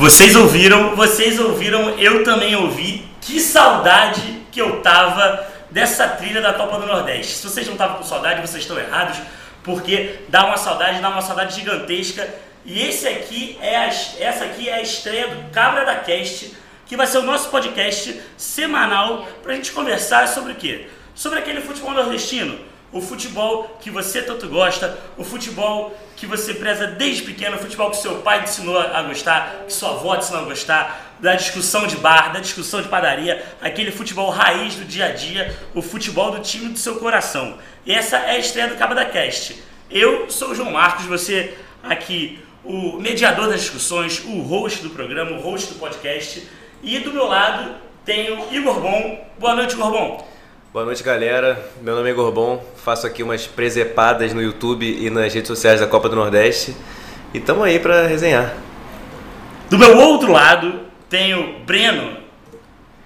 Vocês ouviram, vocês ouviram, eu também ouvi. Que saudade que eu tava dessa trilha da Copa do Nordeste. Se vocês não estavam com saudade, vocês estão errados, porque dá uma saudade, dá uma saudade gigantesca. E esse aqui é a, essa aqui é a estreia do Cabra da Cast, que vai ser o nosso podcast semanal para a gente conversar sobre o quê? Sobre aquele futebol nordestino, o futebol que você tanto gosta, o futebol que você preza desde pequeno, o futebol que seu pai te ensinou a gostar, que sua avó te ensinou a gostar, da discussão de bar, da discussão de padaria, aquele futebol raiz do dia a dia, o futebol do time do seu coração. E essa é a estreia do Cabo da Cast. Eu sou o João Marcos, você aqui, o mediador das discussões, o host do programa, o host do podcast. E do meu lado tenho Igor Bom. Boa noite, Igor Bom. Boa noite, galera. Meu nome é Gorbon, faço aqui umas presepadas no YouTube e nas redes sociais da Copa do Nordeste e estamos aí para resenhar. Do meu outro lado, tenho Breno.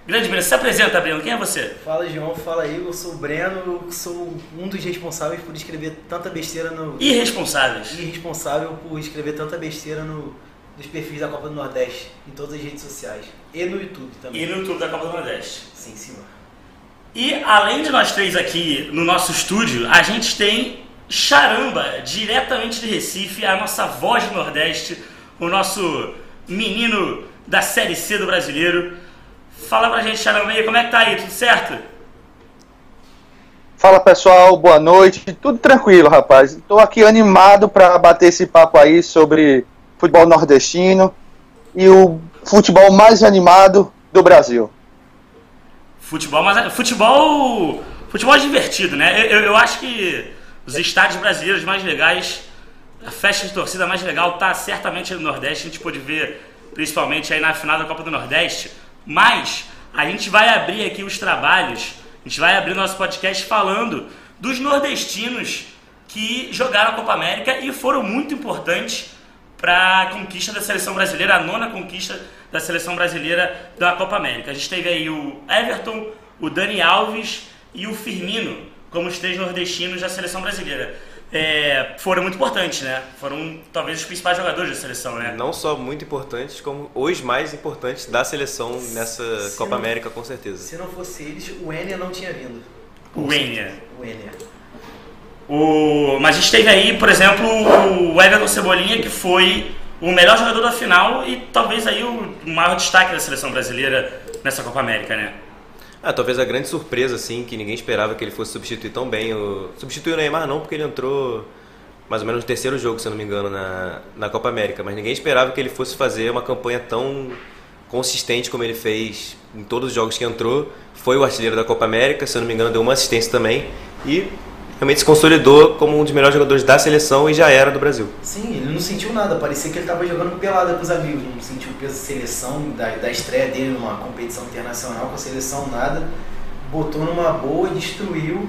Grande Breno, se apresenta, Breno. Quem é você? Fala, João. Fala aí. Eu sou o Breno. Eu sou um dos responsáveis por escrever tanta besteira no... Irresponsáveis. Irresponsável por escrever tanta besteira no, nos perfis da Copa do Nordeste, em todas as redes sociais. E no YouTube também. E no YouTube da Copa do Nordeste. Sim, senhor. E além de nós três aqui no nosso estúdio, a gente tem Charamba, diretamente de Recife, a nossa voz do Nordeste, o nosso menino da Série C do brasileiro. Fala pra gente, Charamba, aí, como é que tá aí? Tudo certo? Fala pessoal, boa noite. Tudo tranquilo, rapaz. Estou aqui animado para bater esse papo aí sobre futebol nordestino e o futebol mais animado do Brasil. Futebol, mas futebol, futebol é divertido, né? Eu, eu acho que os estádios brasileiros mais legais, a festa de torcida mais legal tá certamente no Nordeste. A gente pode ver principalmente aí na final da Copa do Nordeste. Mas a gente vai abrir aqui os trabalhos, a gente vai abrir nosso podcast falando dos nordestinos que jogaram a Copa América e foram muito importantes para a conquista da seleção brasileira, a nona conquista da seleção brasileira da Copa América. A gente teve aí o Everton, o Dani Alves e o Firmino como os três nordestinos da seleção brasileira. É, foram muito importantes, né? Foram talvez os principais jogadores da seleção, né? Não só muito importantes, como os mais importantes da seleção nessa se Copa não, América, com certeza. Se não fosse eles, o Enia não tinha vindo. O Enia. O Enia. O, mas a gente teve aí, por exemplo, o Everton Cebolinha, que foi o melhor jogador da final e talvez aí o maior destaque da seleção brasileira nessa Copa América, né? Ah, talvez a grande surpresa, assim, que ninguém esperava que ele fosse substituir tão bem. O... Substituiu o Neymar não, porque ele entrou mais ou menos no terceiro jogo, se eu não me engano, na, na Copa América. Mas ninguém esperava que ele fosse fazer uma campanha tão consistente como ele fez em todos os jogos que entrou. Foi o artilheiro da Copa América, se eu não me engano, deu uma assistência também. E realmente se consolidou como um dos melhores jogadores da seleção e já era do Brasil. Sim, ele não sentiu nada, parecia que ele estava jogando pelada com os amigos, não sentiu o peso da seleção, da, da estreia dele numa competição internacional com a seleção, nada. Botou numa boa e destruiu.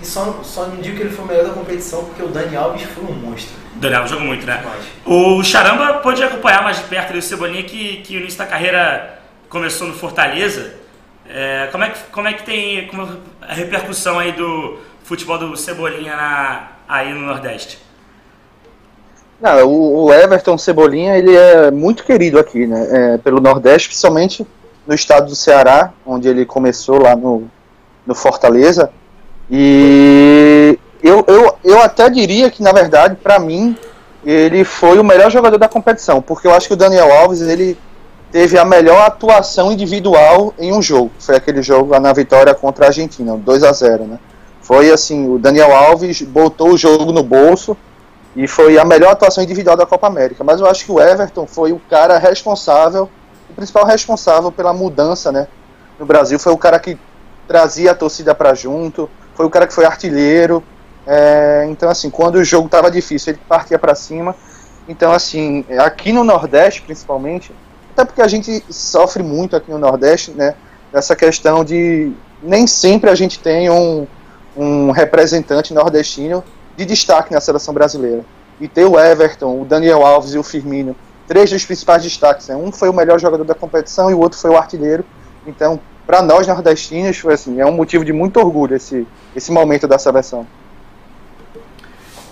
E só, só não digo que ele foi o melhor da competição, porque o Dani Alves foi um monstro. O Dani Alves jogou muito, né? O Charamba pôde acompanhar mais de perto o Cebolinha, que, que o início da carreira começou no Fortaleza. É, como, é que, como é que tem como a repercussão aí do, futebol do Cebolinha na, aí no Nordeste? Não, o, Everton Cebolinha ele é muito querido aqui, né? É, pelo Nordeste, principalmente no estado do Ceará, onde ele começou lá no, no Fortaleza. E eu, eu, eu até diria que, na verdade, para mim, ele foi o melhor jogador da competição, porque eu acho que o Daniel Alves ele teve a melhor atuação individual em um jogo. Foi aquele jogo lá na vitória contra a Argentina, 2 a 0 né? Foi assim, o Daniel Alves botou o jogo no bolso e foi a melhor atuação individual da Copa América. Mas eu acho que o Everton foi o cara responsável, o principal responsável pela mudança, né? No Brasil foi o cara que trazia a torcida para junto, foi o cara que foi artilheiro. É, então assim, quando o jogo estava difícil, ele partia para cima. Então assim, aqui no Nordeste principalmente, até porque a gente sofre muito aqui no Nordeste, né? Essa questão de nem sempre a gente tem um um representante nordestino de destaque na seleção brasileira. E ter o Everton, o Daniel Alves e o Firmino, três dos principais destaques. Né? Um foi o melhor jogador da competição e o outro foi o artilheiro. Então, para nós nordestinos, foi assim, é um motivo de muito orgulho esse, esse momento da seleção.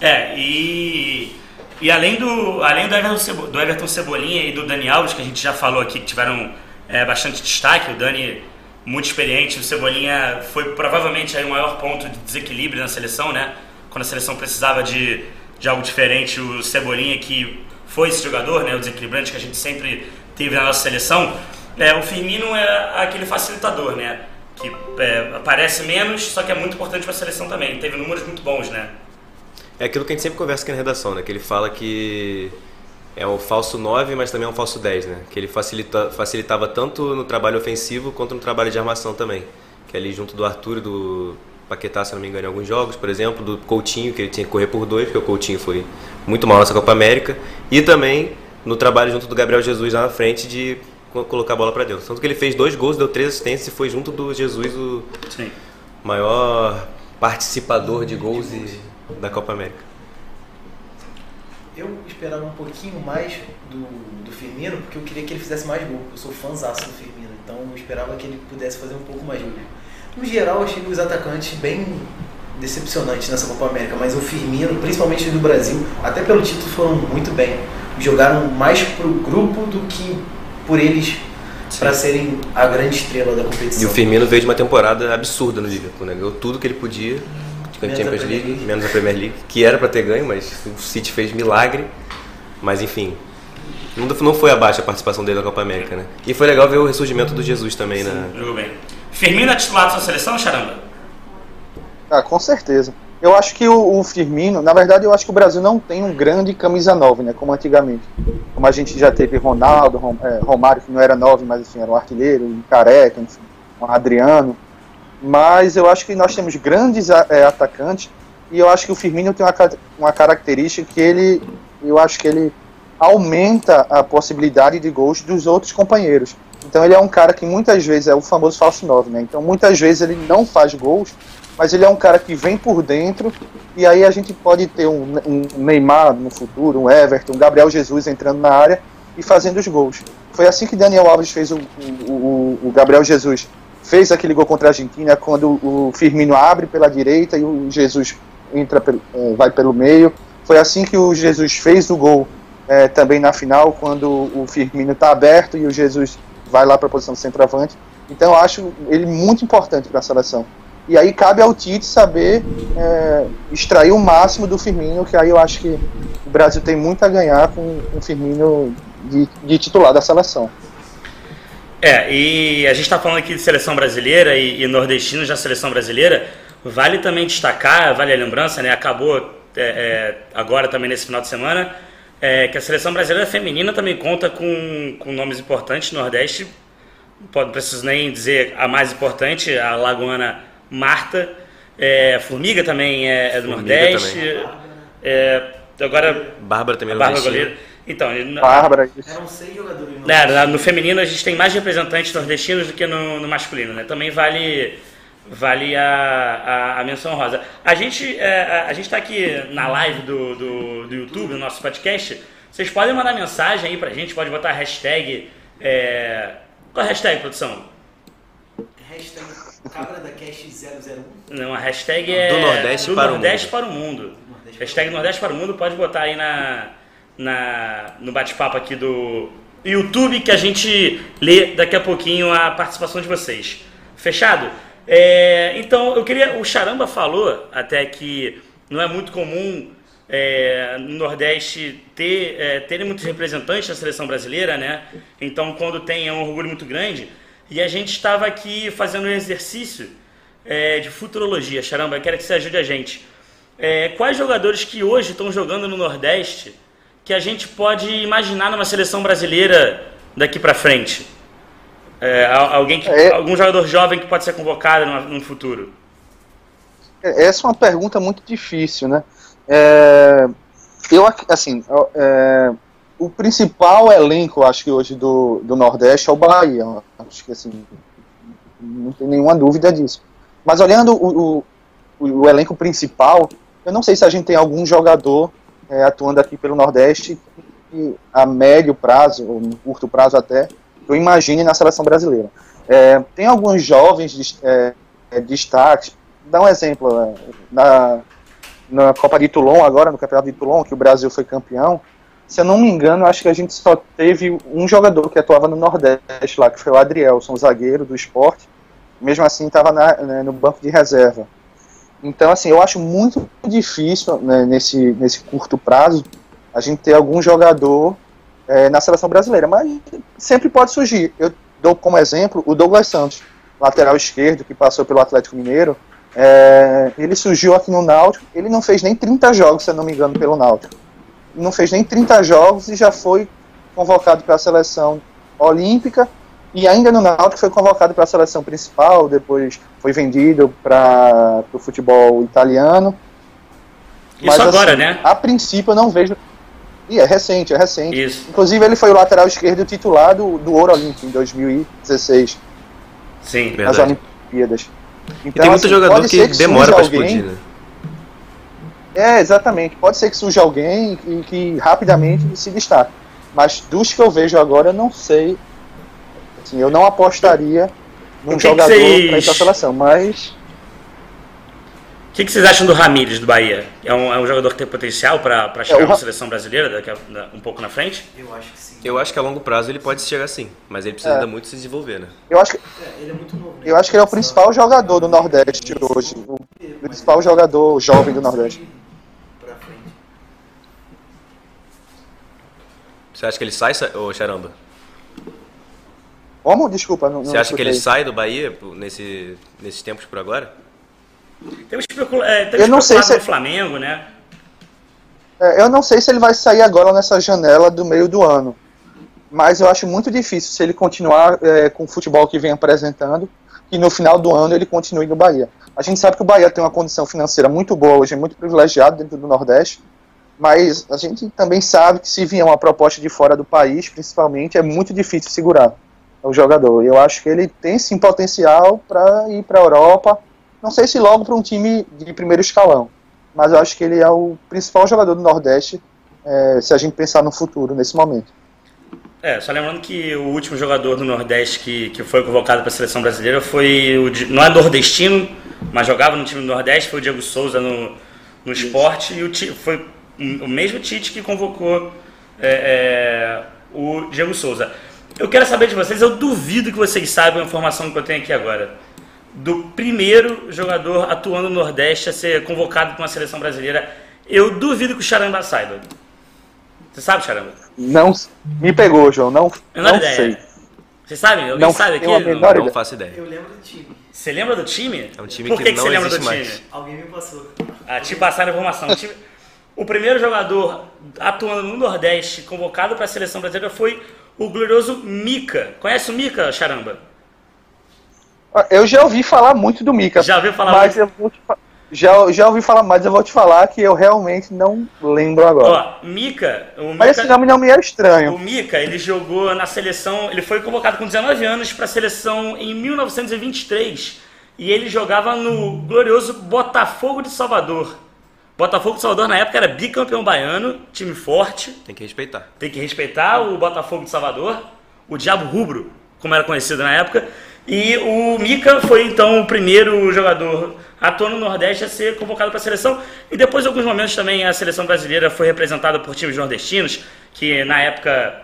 É, e E além do, além do Everton, do Everton Cebolinha e do Dani Alves, que a gente já falou aqui, que tiveram é, bastante destaque, o Dani muito experiente, o Cebolinha foi provavelmente aí o maior ponto de desequilíbrio na seleção, né? Quando a seleção precisava de, de algo diferente, o Cebolinha que foi esse jogador, né? O desequilibrante que a gente sempre teve na nossa seleção. É, o Firmino é aquele facilitador, né? Que é, aparece menos, só que é muito importante para a seleção também. Teve números muito bons, né? É aquilo que a gente sempre conversa aqui na redação, né? Que ele fala que é um falso 9, mas também é um falso 10, né? Que ele facilita, facilitava tanto no trabalho ofensivo quanto no trabalho de armação também. Que é ali junto do Arthur e do Paquetá, se não me engano, em alguns jogos, por exemplo, do Coutinho, que ele tinha que correr por dois, porque o Coutinho foi muito mal nessa Copa América. E também no trabalho junto do Gabriel Jesus lá na frente de colocar a bola para dentro. Tanto que ele fez dois gols, deu três assistências e foi junto do Jesus o Sim. maior participador de gols da Copa América. Eu esperava um pouquinho mais do, do Firmino, porque eu queria que ele fizesse mais gol. Eu sou fãzaço do Firmino, então eu esperava que ele pudesse fazer um pouco mais gol. No geral, eu achei os atacantes bem decepcionantes nessa Copa América, mas o Firmino, principalmente do Brasil, até pelo título, foram muito bem. Jogaram mais pro grupo do que por eles para serem a grande estrela da competição. E o Firmino veio de uma temporada absurda no Liverpool, né? Ganhou tudo que ele podia menos Champions League, League, menos a Premier League, que era para ter ganho, mas o City fez milagre. Mas enfim, não foi abaixo a participação dele na Copa América, né? E foi legal ver o ressurgimento do Jesus também, Sim, né? Jogou bem. Firmino é titular da sua seleção, Charamba? Ah, com certeza. Eu acho que o, o, Firmino, na verdade, eu acho que o Brasil não tem um grande camisa 9, né? Como antigamente. Como a gente já teve Ronaldo, Rom, é, Romário, que não era 9, mas enfim, era um artilheiro, um careca, enfim, um Adriano mas eu acho que nós temos grandes é, atacantes e eu acho que o Firmino tem uma, uma característica que ele, eu acho que ele aumenta a possibilidade de gols dos outros companheiros. Então ele é um cara que muitas vezes é o famoso falso 9, né? Então muitas vezes ele não faz gols, mas ele é um cara que vem por dentro e aí a gente pode ter um, um Neymar no futuro, um Everton, um Gabriel Jesus entrando na área e fazendo os gols. Foi assim que Daniel Alves fez o, o, o Gabriel Jesus fez aquele gol contra a Argentina quando o Firmino abre pela direita e o Jesus entra pelo, é, vai pelo meio. Foi assim que o Jesus fez o gol é, também na final, quando o Firmino está aberto e o Jesus vai lá para a posição de centroavante. Então eu acho ele muito importante para a seleção. E aí cabe ao Tite saber é, extrair o máximo do Firmino, que aí eu acho que o Brasil tem muito a ganhar com o Firmino de, de titular da seleção. É, e a gente está falando aqui de seleção brasileira e, e nordestinos da seleção brasileira. Vale também destacar, vale a lembrança, né? Acabou é, é, agora também nesse final de semana, é, que a seleção brasileira feminina também conta com, com nomes importantes no Nordeste. Não preciso nem dizer a mais importante, a lagoana Marta. É, Formiga também é, é do Formiga Nordeste. É, agora. Bárbara também é Bárbara goleiro. Então, Bárbara, eram seis jogadores no, é, no feminino a gente tem mais representantes nordestinos do que no, no masculino, né? Também vale vale a, a, a menção rosa. A gente é, a, gente está aqui na live do, do, do YouTube, no nosso podcast. Vocês podem mandar mensagem aí pra gente, pode botar a hashtag. É... Qual a hashtag, produção? Hashtag Cabra da Cast 001. Não, a hashtag é do Nordeste, do para, Nordeste o para o Mundo. Nordeste hashtag Nordeste para o Mundo, pode botar aí na na, no bate-papo aqui do YouTube, que a gente lê daqui a pouquinho a participação de vocês. Fechado? É, então, eu queria. O Charamba falou até que não é muito comum é, no Nordeste ter é, terem muitos representantes da seleção brasileira, né? Então, quando tem, é um orgulho muito grande. E a gente estava aqui fazendo um exercício é, de futurologia. Charamba, quero que você ajude a gente. É, quais jogadores que hoje estão jogando no Nordeste que a gente pode imaginar numa seleção brasileira daqui para frente? É, alguém que, é, algum jogador jovem que pode ser convocado no, no futuro? É, essa é uma pergunta muito difícil, né? É, eu, assim, é, o principal elenco, acho que hoje do, do Nordeste é o Bahia. Acho que, assim, não tem nenhuma dúvida disso. Mas olhando o, o, o elenco principal, eu não sei se a gente tem algum jogador é, atuando aqui pelo Nordeste e a médio prazo, ou curto prazo até, eu imagine na seleção brasileira. É, tem alguns jovens é, destaques, dá um exemplo, é, na, na Copa de Toulon agora, no Campeonato de Toulon, que o Brasil foi campeão, se eu não me engano, acho que a gente só teve um jogador que atuava no Nordeste lá, que foi o Adrielson, zagueiro do esporte. Mesmo assim, estava né, no banco de reserva. Então, assim, eu acho muito difícil, né, nesse, nesse curto prazo, a gente ter algum jogador é, na seleção brasileira. Mas sempre pode surgir. Eu dou como exemplo o Douglas Santos, lateral esquerdo, que passou pelo Atlético Mineiro. É, ele surgiu aqui no Náutico, ele não fez nem 30 jogos, se eu não me engano, pelo Náutico não fez nem 30 jogos e já foi convocado para a seleção olímpica e ainda no Náutico foi convocado para a seleção principal, depois foi vendido para o futebol italiano. Isso Mas, agora, assim, né? A princípio eu não vejo. E é recente, é recente. Isso. Inclusive ele foi o lateral esquerdo titular do, do Ouro Olímpico em 2016. Sim, nas verdade. Olimpíadas. Então, e tem muito assim, jogador que, que demora para explodir, né? É, exatamente. Pode ser que surja alguém que, que rapidamente se destaque. Mas dos que eu vejo agora, eu não sei. Assim, eu não apostaria num que jogador que vocês... para seleção, mas. O que, que, vocês acham do Ramires do Bahia? É um, é um jogador que tem potencial para chegar é, na seleção brasileira daqui a, um pouco na frente? Eu acho que sim. Eu acho que a longo prazo ele pode chegar sim, mas ele precisa é. ainda muito se desenvolver, né? Eu acho que, é, ele é muito novo, né? Eu acho que ele é o principal jogador do Nordeste hoje. O principal jogador jovem do Nordeste. Você acha que ele sai, ô Charamba? Como? Desculpa, não, Você acha que ele sai do Bahia nesse, nesses tempos por agora? Um especula é, tem eu não sei se... Flamengo, né? É, eu não sei se ele vai sair agora nessa janela do meio do ano. Mas eu acho muito difícil se ele continuar é, com o futebol que vem apresentando e no final do ano ele continue no Bahia. A gente sabe que o Bahia tem uma condição financeira muito boa hoje, é muito privilegiado dentro do Nordeste mas a gente também sabe que se vier uma proposta de fora do país, principalmente, é muito difícil segurar o jogador. Eu acho que ele tem sim potencial para ir para a Europa. Não sei se logo para um time de primeiro escalão, mas eu acho que ele é o principal jogador do Nordeste, é, se a gente pensar no futuro, nesse momento. É, só lembrando que o último jogador do Nordeste que, que foi convocado para a seleção brasileira foi o. Não é nordestino, mas jogava no time do Nordeste, foi o Diego Souza no, no esporte, e o, foi o mesmo Tite que convocou é, é, o Diego Souza. Eu quero saber de vocês, eu duvido que vocês saibam a informação que eu tenho aqui agora. Do primeiro jogador atuando no Nordeste a ser convocado para uma seleção brasileira. Eu duvido que o Charamba saiba. Você sabe, Charamba? Não, me pegou, João. Não, não ideia. sei. Você sabe? Alguém não, sabe aqui? Não, não faço ideia. Eu lembro do time. Você lembra do time? É um time Por que, que, que você lembra do time? Alguém me passou. Ah, te passaram a informação. O time... O primeiro jogador atuando no Nordeste, convocado para a seleção brasileira, foi o glorioso Mika. Conhece o Mika, Charamba? Eu já ouvi falar muito do Mika. Já ouviu falar mas muito? Eu vou te, já, já ouvi falar, mas eu vou te falar que eu realmente não lembro agora. Ó, Mika, o Mika, Mas esse nome não me é estranho. O Mika, ele jogou na seleção, ele foi convocado com 19 anos para a seleção em 1923 e ele jogava no glorioso Botafogo de Salvador. Botafogo de Salvador na época era bicampeão baiano, time forte. Tem que respeitar. Tem que respeitar o Botafogo de Salvador, o Diabo Rubro, como era conhecido na época. E o Mika foi então o primeiro jogador atuando no Nordeste a ser convocado para a seleção. E depois, em alguns momentos, também a seleção brasileira foi representada por times nordestinos, que na época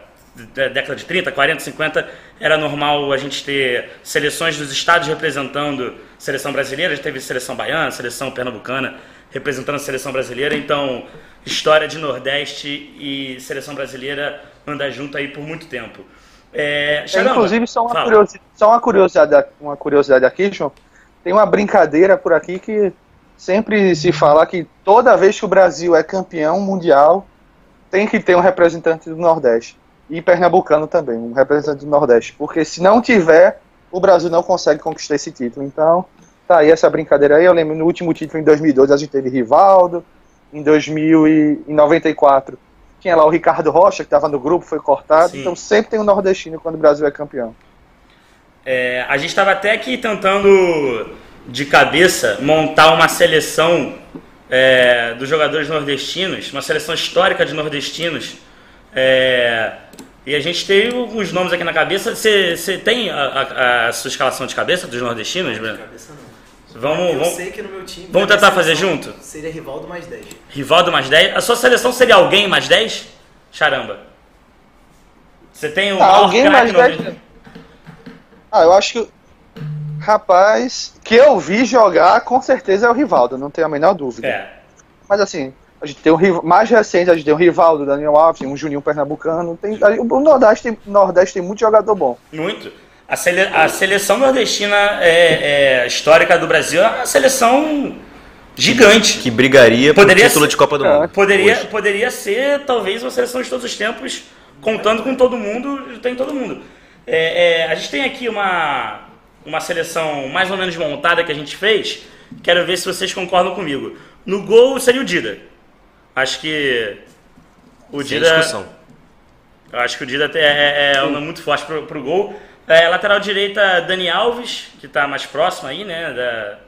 da década de 30, 40, 50, era normal a gente ter seleções dos estados representando seleção brasileira. A gente teve seleção baiana, seleção pernambucana representando a seleção brasileira. Então, história de Nordeste e seleção brasileira anda junto aí por muito tempo. É, Chagamba, inclusive, só uma, curiosidade, só uma curiosidade, uma curiosidade aqui, João. Tem uma brincadeira por aqui que sempre se fala que toda vez que o Brasil é campeão mundial, tem que ter um representante do Nordeste. E pernambucano também, um representante do Nordeste. Porque se não tiver, o Brasil não consegue conquistar esse título. Então, Tá aí essa brincadeira aí. Eu lembro no último título, em 2012, a gente teve Rivaldo. Em 2094, tinha lá o Ricardo Rocha, que estava no grupo, foi cortado. Sim. Então sempre tem um nordestino quando o Brasil é campeão. É, a gente estava até aqui tentando, de cabeça, montar uma seleção é, dos jogadores nordestinos, uma seleção histórica de nordestinos. É, e a gente tem alguns nomes aqui na cabeça. Você tem a, a, a, sua escalação de cabeça dos nordestinos, Breno? De cabeça não. Vamos, Eu vamos, sei que no meu time. vamos tentar fazer junto? Seria Rivaldo mais 10. Rivaldo mais 10. A sua seleção seria alguém mais 10? Charamba. Você tem o Ah, alguém mais no 10. Argentina? Ah, eu acho que. Rapaz, que eu vi jogar, com certeza é o Rivaldo, não tenho a menor dúvida. É. Mas assim, a gente tem um rival, mais recente, a gente tem o Rivaldo, Daniel Alves, um Juninho Pernambucano. Tem, o Nordeste tem, Nordeste tem muito jogador bom. Muito. A, sele- a seleção nordestina é, é, histórica do Brasil é uma seleção gigante. Que brigaria por Poderia título ser- de Copa do É. Mundo. Poderia, hoje. poderia ser, talvez, uma seleção de todos os tempos, contando com todo mundo, tem todo mundo. É, é, a gente tem aqui uma, uma seleção mais ou menos montada que a gente fez. Quero ver se vocês concordam comigo. No gol seria o Dida. Acho que o Sem Dida. discussão. Eu acho que o Dida é, é, é um nome muito forte pro, pro gol. É, lateral direita, Dani Alves, que está mais próximo aí, né, da,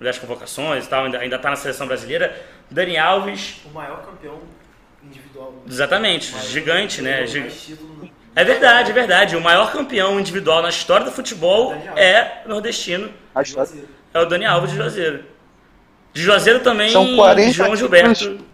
das convocações e tal, ainda, ainda tá na seleção brasileira. Dani Alves, O maior campeão individual. exatamente, Mais- gigante, né? mais Gi- título- É verdade, é verdade. O maior campeão individual na história do futebol é nordestino, A história- brasileiro. é o Dani Alves de Juazeiro. De Juazeiro também, São 40 João títulos. Gilberto,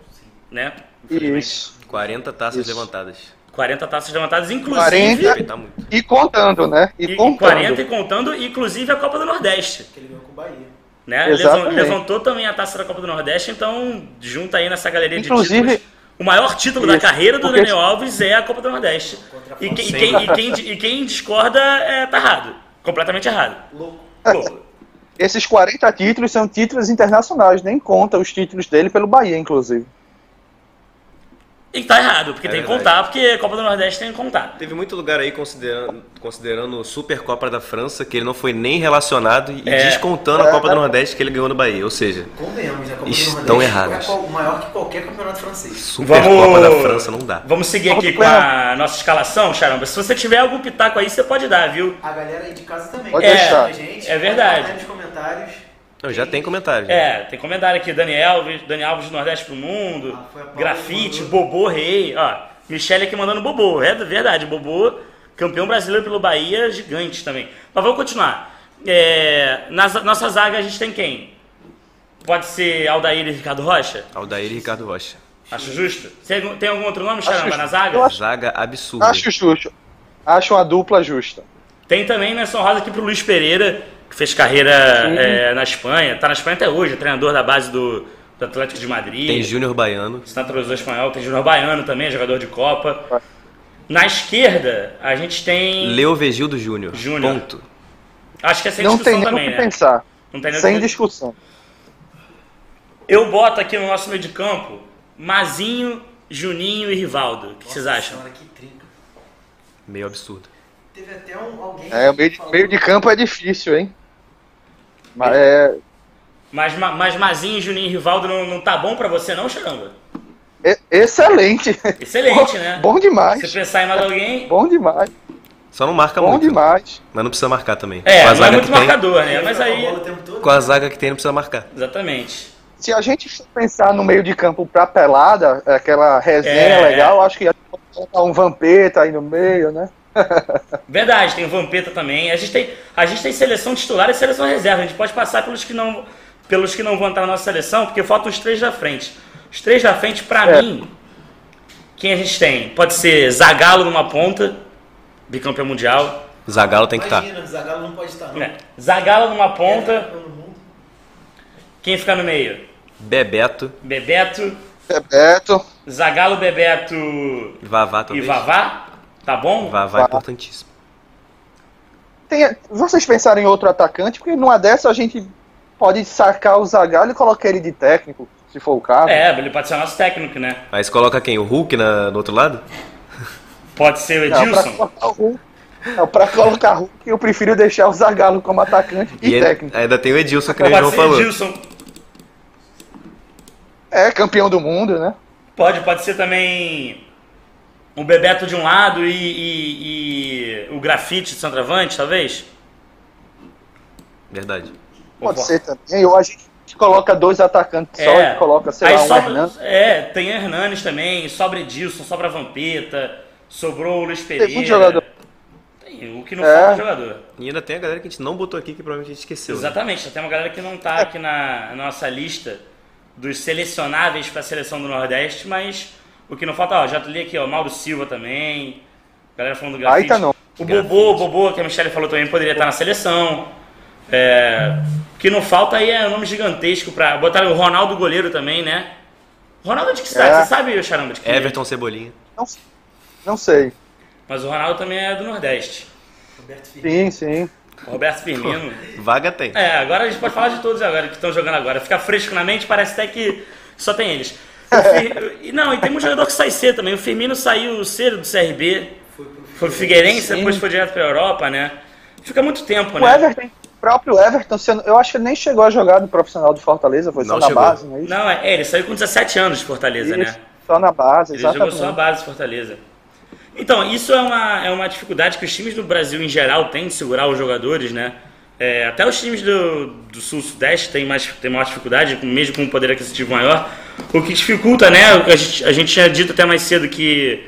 né? Isso. 40 taças Isso. levantadas. 40 taças levantadas, inclusive... 40. Respeitar muito. E contando, né? E, E, e contando. 40 e contando, inclusive a Copa do Nordeste. Que ele ganhou com o Bahia. Né? Exatamente. Levantou também a taça da Copa do Nordeste, então junta aí nessa galeria Inclusive- de títulos. O maior título da Isso, carreira do porque- Daniel Alves é a Copa do Nordeste. E, que- e quem, e, quem, e quem discorda é, tá errado. Completamente errado. Louco. Pô, Esses 40 títulos são títulos internacionais, nem conta os títulos dele pelo Bahia, inclusive. E tá errado, porque É tem que verdade. contar, porque a Copa do Nordeste tem que contar. Teve muito lugar aí considerando, considerando Supercopa da França, que ele não foi nem relacionado e É. descontando a Copa do Nordeste que ele ganhou no Bahia. Ou seja, Convenhamos, a Copa Estão do Nordeste errados. é maior que qualquer campeonato francês. Supercopa da França não dá. Vamos seguir aqui com a nossa escalação, Charamba. Se você tiver algum pitaco aí, você pode dar, viu? A galera aí de casa também. Pode É, deixar. A gente, é pode verdade. aí nos comentários. Não, já tem comentário. É, tem comentário aqui, Dani Alves, Dani Alves do Nordeste pro Mundo, Ah, Grafite. Bobô Rei, ó, Michele aqui mandando Bobô, é verdade, Bobô, campeão brasileiro pelo Bahia, gigante também. Mas vamos continuar. É, na nossa zaga a gente tem quem? Pode ser Aldair e Ricardo Rocha? Aldair e Ricardo Rocha. Acho justo? Tem, tem algum outro nome, Charamba, na zaga? Acho- Zaga absurda. Acho justo. Acho uma dupla justa. Tem também menção rosa aqui pro Luiz Pereira, que fez carreira é, na Espanha, tá na Espanha até hoje, é treinador da base do, do Atlético de Madrid. Tem Júnior Baiano. Está naturalizou espanhol, tem Júnior Baiano também, jogador de Copa. Na esquerda, a gente tem. Leo Vegildo Júnior. Júnior. Ponto. Acho que é sem não tem discussão nem o também, que né? pensar. Não tem nem Sem que- discussão. Eu boto aqui no nosso meio de campo Mazinho, Juninho e Rivaldo. O que vocês acham? Senhora, que trinca. Meio absurdo. Teve até um, alguém. É, meio de, meio de campo é difícil, hein? Mas é, Mas, Ma- mas Mazinho, Juninho e Rivaldo não, não tá bom pra você, não, Charamba? é excelente. Excelente, né? Bom demais. Se pensar em mais alguém. Bom demais. Só não marca Bom muito. demais. Mas não precisa marcar também. É, com a não é muito que tem, marcador, né? Mas aí. Com a zaga que tem, não precisa marcar. Exatamente. Se a gente pensar no meio de campo pra pelada, aquela resenha É, legal, acho que ia colocar um vampeta aí no meio, né? Verdade, tem o Vampeta também. A gente tem, a gente tem seleção titular e seleção reserva. A gente pode passar pelos que não, pelos que não vão entrar na nossa seleção, porque faltam os três da frente. Os três da frente, pra É. mim, quem a gente tem? Pode ser Zagallo numa ponta, bicampeão mundial. Zagallo tem que estar. Imagina, Zagallo não pode estar, não. Zagallo numa ponta. É. Quem fica no meio? Bebeto, Bebeto, Bebeto, Zagallo, Bebeto Vavá e talvez. Vavá. Tá bom? Vavá é importantíssimo. tem, vocês pensaram em outro atacante, porque numa dessa a gente pode sacar o Zagallo e colocar ele de técnico, se for o caso. É, ele pode ser nosso técnico, né? Você coloca quem? O Hulk na, do outro lado? Pode ser o Não, pra Edilson. colocar o Hulk, não, pra colocar o Hulk, eu prefiro deixar o Zagallo como atacante e, E técnico. ainda tem o Edilson, que nem o Pode João ser falou. Edilson. É campeão do mundo, né? Pode, pode ser também o Bebeto de um lado e, e- e o grafite de centroavante, talvez? Verdade. Pode ser também. Ou a gente coloca dois atacantes só e coloca, sei É. Aí lá, um sobra- Hernandes. É, tem Hernanes também, sobra Edilson, sobra Vampeta, sobrou o Luiz Pereira. muito jogador. Tem, o que não é. falta é jogador. E ainda tem a galera que a gente não botou aqui que provavelmente a gente esqueceu. Né? Exatamente, né? tem uma galera que não tá aqui na nossa lista dos selecionáveis para a seleção do Nordeste, mas o que não falta, ó, já li aqui, ó, Mauro Silva também, galera falando do grafite. tá não. O Bobô, o Bobô, que a Michelle falou também, poderia estar na seleção. É, o que não falta aí é um nome gigantesco para botar o Ronaldo goleiro também, né? Ronaldo de que cidade? É. Você sabe, Charamba? De que Everton Cebolinha. Não, não sei. Mas o Ronaldo também é do Nordeste. Roberto Firmino. Sim, sim. Roberto Firmino. Vaga tem. É, agora a gente pode falar de todos agora que estão jogando agora. Fica fresco na mente, parece até que só tem eles. Fir... Não, e tem um jogador que sai cedo também. O Firmino saiu cedo do CRB. Foi pro Figueirense, sim. depois foi direto pra Europa, né? Fica muito tempo, o né? O Everton, o próprio Everton, eu acho que ele nem chegou a jogar no profissional de Fortaleza, foi não só chegou. na base, não é isso? Não, é, ele saiu com 17 anos de Fortaleza, isso, né? Só na base, ele exatamente. Ele jogou só a base de Fortaleza. Então, isso é uma, é uma dificuldade que os times do Brasil em geral têm de segurar os jogadores, né? É, até os times do, do Sul-Sudeste têm, mais, têm maior dificuldade, mesmo com um poder aquisitivo maior. O que dificulta, né? A gente, a gente tinha dito até mais cedo que,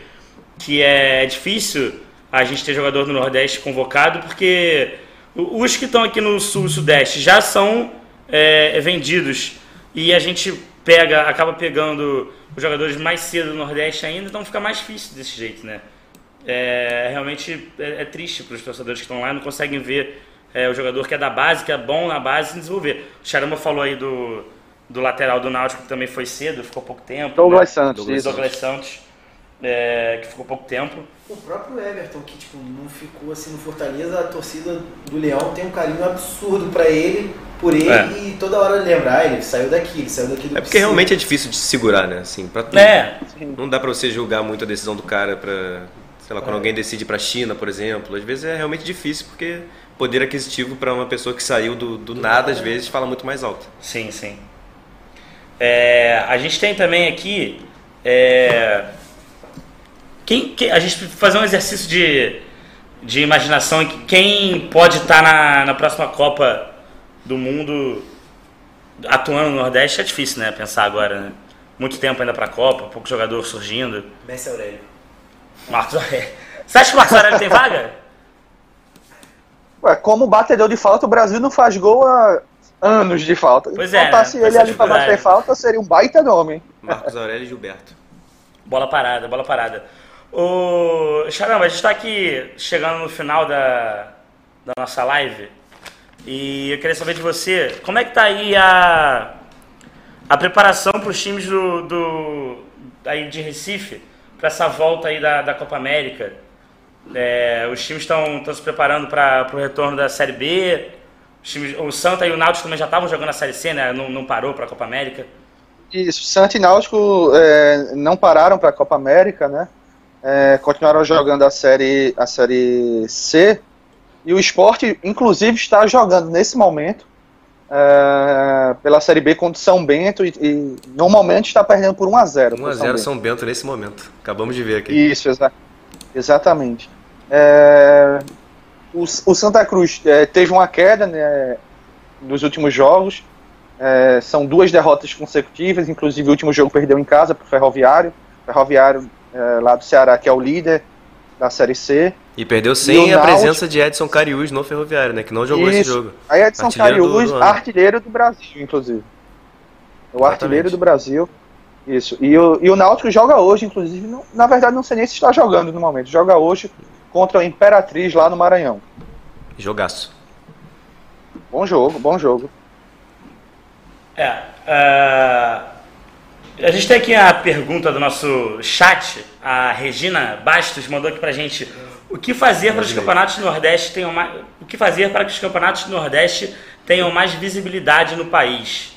que é difícil a gente ter jogador do Nordeste convocado, porque os que estão aqui no Sul-Sudeste já são é, vendidos e a gente pega, acaba pegando os jogadores mais cedo do Nordeste ainda, então fica mais difícil desse jeito, né? É, realmente é, é triste para os torcedores que estão lá, não conseguem ver é, o jogador que é da base, que é bom na base, se desenvolver. O Charamba falou aí do, do lateral do Náutico, que também foi cedo, ficou pouco tempo. Douglas né? Santos. Douglas, Douglas Santos, é, que ficou pouco tempo. O próprio Everton, que tipo, não ficou assim no Fortaleza, a torcida do Leão tem um carinho absurdo para ele, por ele, é. e toda hora lembrar, ah, ele saiu daqui, ele saiu daqui do É porque realmente é difícil de se segurar, né? Assim, pra tudo. É. Não dá pra você julgar muito a decisão do cara pra. Sei lá, quando é. alguém decide pra China, por exemplo. Às vezes é realmente difícil, porque poder aquisitivo para uma pessoa que saiu do, do nada, às vezes, fala muito mais alto. Sim, sim. É, a gente tem também aqui. É, quem, quem, a gente fazer um exercício de, de imaginação quem pode estar tá na, na próxima Copa do Mundo atuando no Nordeste é difícil, né? Pensar agora, né? Muito tempo ainda para a Copa, pouco jogador surgindo. Messi Aurélio. Marcos Aurélio. Você acha que o Marcos Aurélio tem vaga? Ué, como batedor de falta, o Brasil não faz gol há anos de falta. Pois Se é. Faltasse né? ele ali pra bater falta, seria um baita nome. Marcos Aurélio e Gilberto. Bola parada, bola parada. Ô, Charamba, a gente está aqui chegando no final da, da nossa live e eu queria saber de você, como é que tá aí a, a preparação para os times do, do, aí de Recife para essa volta aí da, da Copa América? É, os times estão se preparando para o retorno da Série B. Times, o Santa e o Náutico também já estavam jogando a Série C, né? Não, não parou para a Copa América. Isso, Santa e Náutico é, não pararam para a Copa América, né? É, continuaram jogando a série, a série C. E o esporte, inclusive, está jogando nesse momento é, pela Série B contra São Bento e, e normalmente está perdendo por 1x0. 1x0 São, São Bento nesse momento. Acabamos de ver aqui. Isso, exatamente. Exatamente. É, o, o, Santa Cruz é, teve uma queda né, nos últimos jogos. É, são duas derrotas consecutivas, inclusive o último jogo perdeu em casa para o Ferroviário. Ferroviário é, lá do Ceará, que é o líder da Série C. E perdeu sem e a Náutico... presença de Edson Cariús no Ferroviário, né? Que não jogou Isso. esse jogo. Aí Edson Cariús, do, do artilheiro do Brasil, inclusive. O Exatamente. artilheiro do Brasil. Isso. E o, e o Náutico joga hoje, inclusive, não, na verdade não sei nem se está jogando no momento. Joga hoje contra a Imperatriz lá no Maranhão. Jogaço. Bom jogo, bom jogo. É. Uh, a gente tem aqui a pergunta do nosso chat. A Regina Bastos mandou aqui pra gente. O que fazer para os campeonatos do Nordeste tenham mais, o que fazer para que os campeonatos do Nordeste tenham mais visibilidade no país?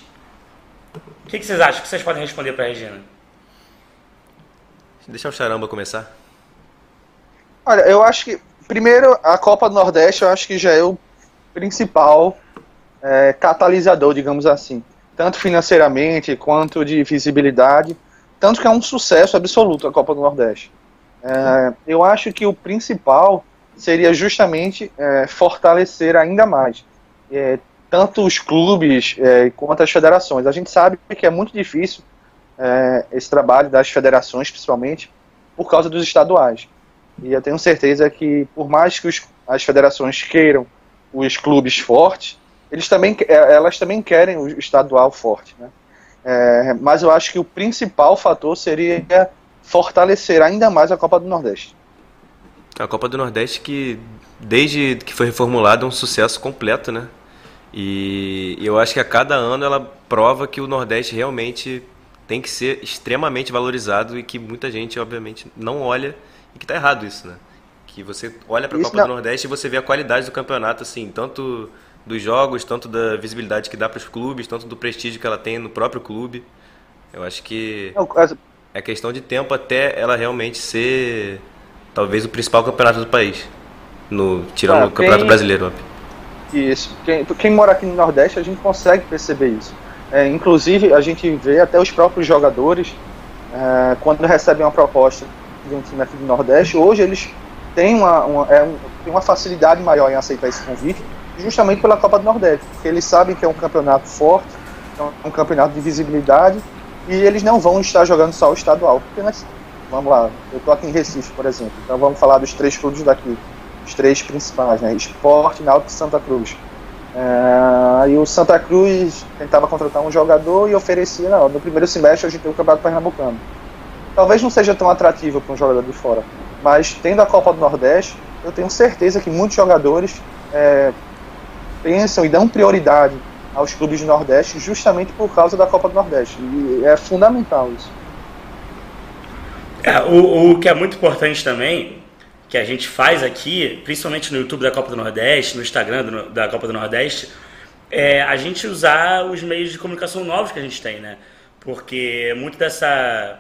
O que, que vocês acham? O que vocês podem responder para a Regina? Deixa o Charamba começar. Olha, eu acho que, primeiro, a Copa do Nordeste eu acho que já é o principal é, catalisador, digamos assim. Tanto financeiramente quanto de visibilidade. Tanto que é um sucesso absoluto a Copa do Nordeste. É, eu acho que o principal seria justamente é, fortalecer ainda mais. É, tanto os clubes é, quanto as federações. A gente sabe que é muito difícil é, esse trabalho das federações, principalmente, por causa dos estaduais. E eu tenho certeza que, por mais que os as federações queiram os clubes fortes, eles também, é, elas também querem o estadual forte. Né? É, mas eu acho que o principal fator seria fortalecer ainda mais a Copa do Nordeste. A Copa do Nordeste que, desde que foi reformulada, é um sucesso completo, né? E eu acho que a cada ano ela prova que o Nordeste realmente tem que ser extremamente valorizado e que muita gente, obviamente, não olha e que está errado isso, né? Que você olha para a Copa não. do Nordeste e você vê a qualidade do campeonato, assim, tanto dos jogos, tanto da visibilidade que dá para os clubes, tanto do prestígio que ela tem no próprio clube. Eu acho que é questão de tempo até ela realmente ser talvez o principal campeonato do país, no tirando ah, o Campeonato quem, Brasileiro. Isso. Quem, quem mora aqui no Nordeste a gente consegue perceber isso. É, inclusive a gente vê até os próprios jogadores é, quando recebem uma proposta de um time aqui do Nordeste, hoje eles têm uma, uma, é um, têm uma facilidade maior em aceitar esse convite justamente pela Copa do Nordeste, porque eles sabem que é um campeonato forte, é um campeonato de visibilidade, e eles não vão estar jogando só o estadual. Porque nós, vamos lá, eu estou aqui em Recife, por exemplo, então vamos falar dos três clubes daqui, os três principais, né? Esporte, Náutico e Santa Cruz. É, e o Santa Cruz tentava contratar um jogador e oferecia, não, no primeiro semestre a gente tem o Campeonato Pernambucano. Talvez não seja tão atrativo para um jogador de fora, mas tendo a Copa do Nordeste, eu tenho certeza que muitos jogadores é, pensam e dão prioridade aos clubes do Nordeste justamente por causa da Copa do Nordeste. E é fundamental isso. É, o, o que é muito importante também, que a gente faz aqui, principalmente no YouTube da Copa do Nordeste, no Instagram do, da Copa do Nordeste, é a gente usar os meios de comunicação novos que a gente tem, né? Porque muito dessa,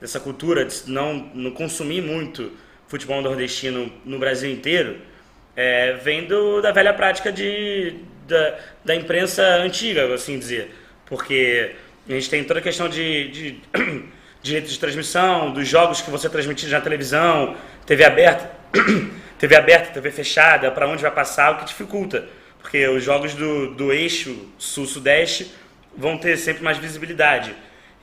dessa cultura de não, não consumir muito futebol nordestino no Brasil inteiro, é, vem do, da velha prática de, da, da imprensa antiga, assim dizer. Porque a gente tem toda a questão de, de direito de transmissão, dos jogos que você transmite na televisão, TV aberta, TV aberta, TV fechada, para onde vai passar, o que dificulta. Porque os jogos do, do eixo sul-sudeste vão ter sempre mais visibilidade.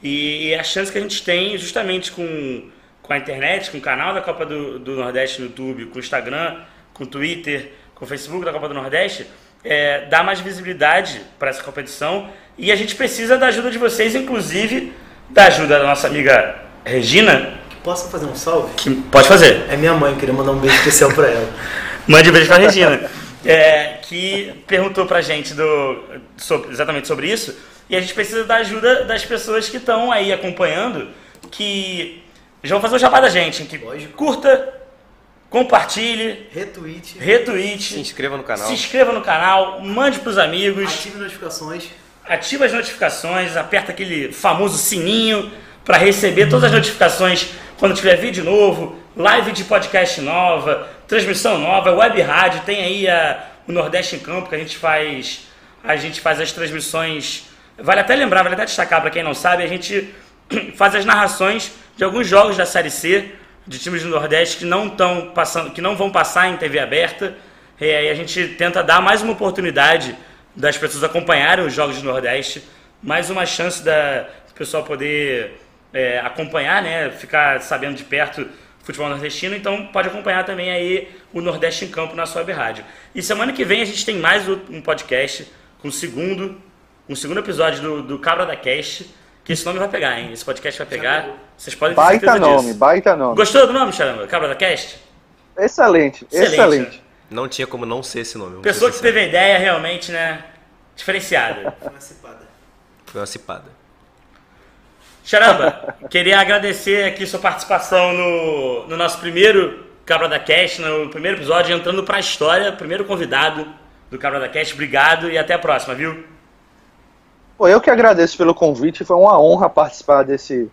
E, e, a chance que a gente tem, justamente com, com a internet, com o canal da Copa do, do Nordeste no YouTube, com o Instagram, com o Twitter, com o Facebook da Copa do Nordeste, é, dar mais visibilidade para essa competição. E a gente precisa da ajuda de vocês, inclusive da ajuda da nossa amiga Regina. Posso fazer um salve? Que pode fazer. É minha mãe, queria mandar um beijo especial para ela. Mande um beijo para Regina. É, que perguntou pra gente do, sobre, exatamente sobre isso. E a gente precisa da ajuda das pessoas que estão aí acompanhando, que já vão fazer o jabá da gente, que Lógico. curta, compartilhe, retweet, retweet, se inscreva no canal, se inscreva no canal, mande para os amigos, ative as notificações, ativa as notificações, aperta aquele famoso sininho para receber todas as notificações quando tiver vídeo novo, live de podcast nova, transmissão nova, web rádio, tem aí a, o Nordeste em Campo que a gente faz, a gente faz as transmissões, vale até lembrar, vale até destacar para quem não sabe, a gente faz as narrações de alguns jogos da Série C de times do Nordeste que não estão passando, que não vão passar em TV aberta. E aí a gente tenta dar mais uma oportunidade das pessoas acompanharem os jogos do Nordeste, mais uma chance da do pessoal poder é, acompanhar, né, ficar sabendo de perto futebol nordestino. Então pode acompanhar também aí o Nordeste em Campo na sua web rádio. E semana que vem a gente tem mais um podcast com o segundo, um segundo episódio do, do Cabra da Cast que esse nome vai pegar, hein? Esse podcast vai pegar. Vocês podem ter baita certeza nome, disso. Baita nome, Gostou do nome, Charamba? Cabra da Cast? Excelente, excelente. excelente. Não tinha como não ser esse nome. Pessoa que teve a ideia realmente, né? Diferenciada. Foi uma cipada. Foi uma cipada. Charamba, queria agradecer aqui sua participação no, no nosso primeiro Cabra da Cast, no primeiro episódio, entrando para a história, primeiro convidado do Cabra da Cast. Obrigado e até a próxima, viu? Pô, eu que agradeço pelo convite, foi uma honra participar desse,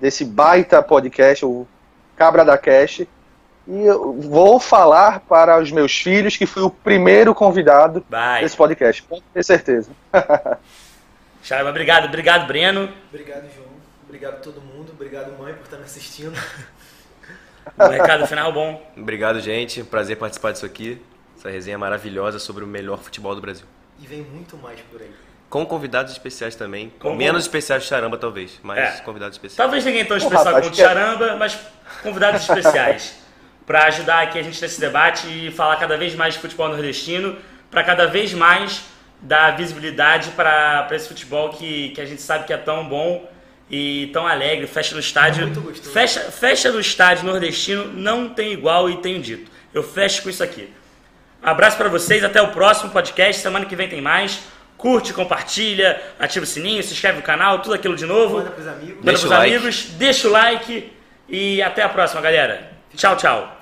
desse baita podcast, o Cabra da Cash. E eu vou falar para os meus filhos que fui o primeiro convidado Vai. desse podcast, com certeza. Charma, obrigado, obrigado, Breno. Obrigado, João. Obrigado a todo mundo. Obrigado, mãe, por estar me assistindo. Um recado final bom. Obrigado, gente. Prazer participar disso aqui. Essa resenha maravilhosa sobre o melhor futebol do Brasil. E vem muito mais por aí. Com convidados especiais também. Com Menos especiais de charamba, talvez. Mas é. convidados especiais. Talvez ninguém tão especial quanto é- charamba, mas convidados especiais. para ajudar aqui a gente nesse debate e falar cada vez mais de futebol nordestino, para cada vez mais dar visibilidade para esse futebol que, que a gente sabe que é tão bom e tão alegre, fecha no estádio. É muito gostoso. fecha, fecha no estádio nordestino, não tem igual e tenho dito. Eu fecho com isso aqui. Abraço para vocês, até o próximo podcast. Semana que vem tem mais. Curte, compartilha, ativa o sininho, se inscreve no canal, tudo aquilo de novo. Manda pros amigos. Manda Deixa pros o like. amigos, deixa o like e até a próxima, galera. Tchau, tchau.